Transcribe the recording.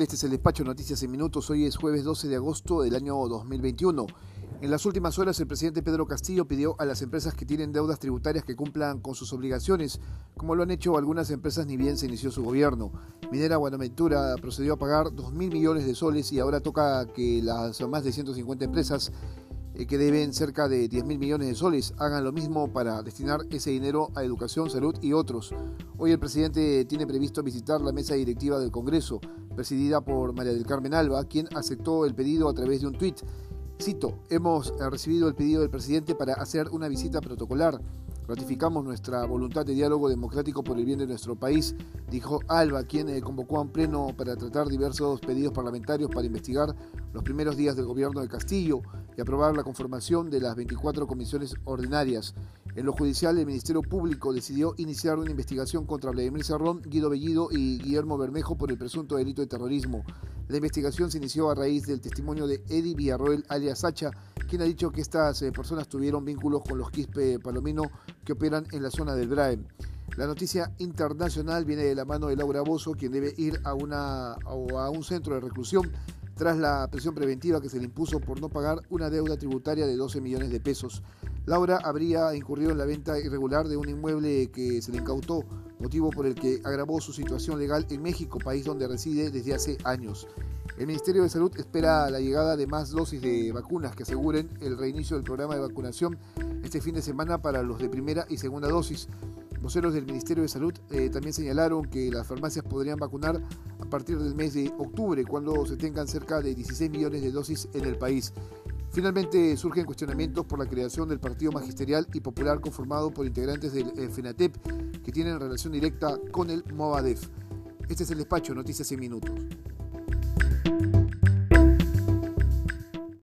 Este es el despacho Noticias en Minutos. Hoy es jueves 12 de agosto del año 2021. En las últimas horas, el presidente Pedro Castillo pidió a las empresas que tienen deudas tributarias que cumplan con sus obligaciones, como lo han hecho algunas empresas ni bien se inició su gobierno. Minera Buenaventura procedió a pagar 2.000 millones de soles y ahora toca que las más de 150 empresas eh, que deben cerca de 10 mil millones de soles hagan lo mismo para destinar ese dinero a educación, salud y otros. Hoy el presidente tiene previsto visitar la mesa directiva del Congreso, presidida por María del Carmen Alba, quien aceptó el pedido a través de un tuit. Cito, hemos recibido el pedido del presidente para hacer una visita protocolar. Ratificamos nuestra voluntad de diálogo democrático por el bien de nuestro país, dijo Alba, quien eh, convocó a un pleno para tratar diversos pedidos parlamentarios para investigar los primeros días del gobierno de Castillo y aprobar la conformación de las 24 comisiones ordinarias. En lo judicial, el Ministerio Público decidió iniciar una investigación contra Vladimir Serrón, Guido Bellido y Guillermo Bermejo por el presunto delito de terrorismo. La investigación se inició a raíz del testimonio de Eddie Villarroel alias Sacha, quien ha dicho que estas eh, personas tuvieron vínculos con los Quispe Palomino que operan en la zona del BRAE. La noticia internacional viene de la mano de Laura Bozo, quien debe ir a, una, a un centro de reclusión tras la presión preventiva que se le impuso por no pagar una deuda tributaria de 12 millones de pesos. Laura habría incurrido en la venta irregular de un inmueble que se le incautó, motivo por el que agravó su situación legal en México, país donde reside desde hace años. El Ministerio de Salud espera la llegada de más dosis de vacunas que aseguren el reinicio del programa de vacunación este fin de semana para los de primera y segunda dosis. Voceros del Ministerio de Salud eh, también señalaron que las farmacias podrían vacunar a partir del mes de octubre, cuando se tengan cerca de 16 millones de dosis en el país. Finalmente surgen cuestionamientos por la creación del Partido Magisterial y Popular conformado por integrantes del eh, FENATEP que tienen relación directa con el Movadef. Este es el despacho Noticias en Minutos.